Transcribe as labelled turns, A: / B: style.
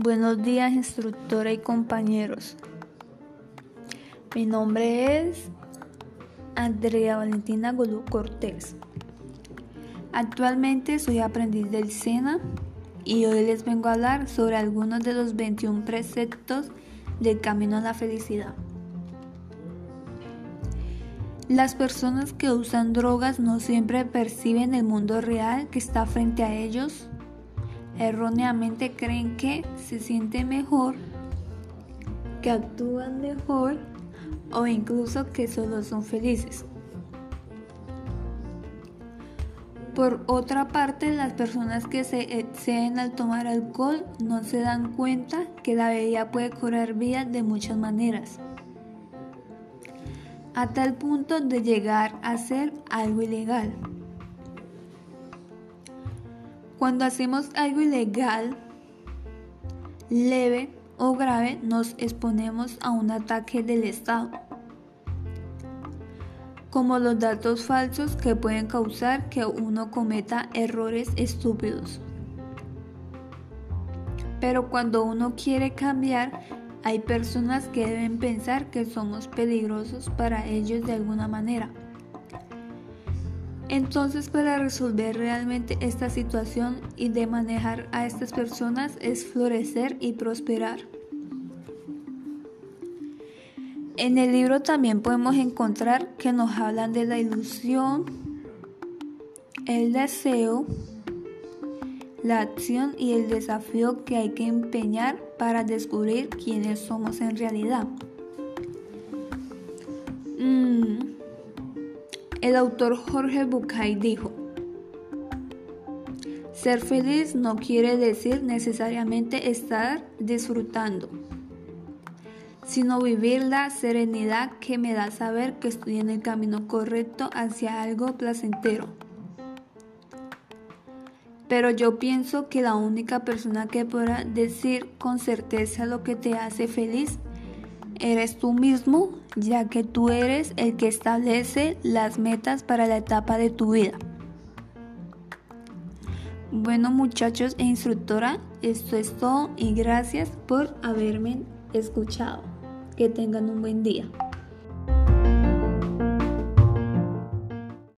A: Buenos días instructora y compañeros. Mi nombre es Andrea Valentina Golú Cortés. Actualmente soy aprendiz del SENA y hoy les vengo a hablar sobre algunos de los 21 preceptos del camino a la felicidad. Las personas que usan drogas no siempre perciben el mundo real que está frente a ellos erróneamente creen que se sienten mejor, que actúan mejor o incluso que solo son felices. Por otra parte, las personas que se exceden al tomar alcohol no se dan cuenta que la bebida puede curar vidas de muchas maneras, a tal punto de llegar a ser algo ilegal. Cuando hacemos algo ilegal, leve o grave, nos exponemos a un ataque del Estado, como los datos falsos que pueden causar que uno cometa errores estúpidos. Pero cuando uno quiere cambiar, hay personas que deben pensar que somos peligrosos para ellos de alguna manera. Entonces para resolver realmente esta situación y de manejar a estas personas es florecer y prosperar. En el libro también podemos encontrar que nos hablan de la ilusión, el deseo, la acción y el desafío que hay que empeñar para descubrir quiénes somos en realidad. Mm, el autor Jorge Bucay dijo, ser feliz no quiere decir necesariamente estar disfrutando, sino vivir la serenidad que me da saber que estoy en el camino correcto hacia algo placentero. Pero yo pienso que la única persona que podrá decir con certeza lo que te hace feliz eres tú mismo, ya que tú eres el que establece las metas para la etapa de tu vida. Bueno muchachos e instructora, esto es todo y gracias por haberme escuchado. Que tengan un buen día.